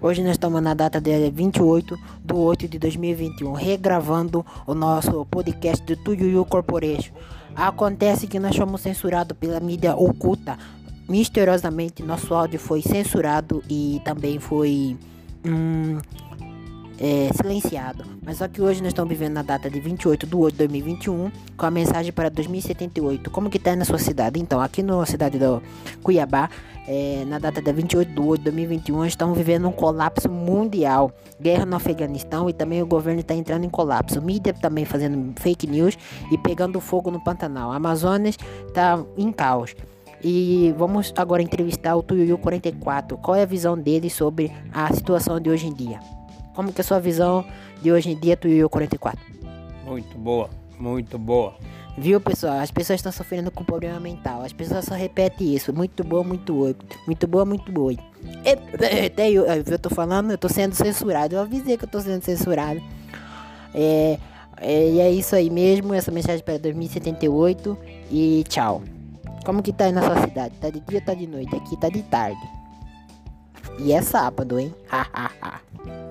Hoje nós estamos na data de 28 de 8 de 2021, regravando o nosso podcast do Tuyuyu Corporation. Acontece que nós fomos censurados pela mídia oculta. Misteriosamente, nosso áudio foi censurado e também foi hum, é, silenciado. Mas só que hoje nós estamos vivendo na data de 28 de 8 de 2021 com a mensagem para 2078. Como que tá na sua cidade? Então, aqui na cidade do Cuiabá, é, na data de 28 de 8 de 2021, estamos vivendo um colapso mundial. Guerra no Afeganistão e também o governo está entrando em colapso. Mídia também fazendo fake news e pegando fogo no Pantanal. A Amazonas está em caos. E vamos agora entrevistar o Tuiuiu 44. Qual é a visão dele sobre a situação de hoje em dia? Como que é a sua visão de hoje em dia, Tuiuiu 44? Muito boa, muito boa. Viu, pessoal? As pessoas estão sofrendo com problema mental. As pessoas só repetem isso. Muito boa, muito boa. Muito boa, muito boa. Até eu, eu tô falando, eu tô sendo censurado. Eu avisei que eu tô sendo censurado. É, é, e é isso aí mesmo. Essa mensagem para 2078. E tchau. Como que tá aí na sua cidade? Tá de dia ou tá de noite? Aqui tá de tarde. E é sábado, hein? Hahaha.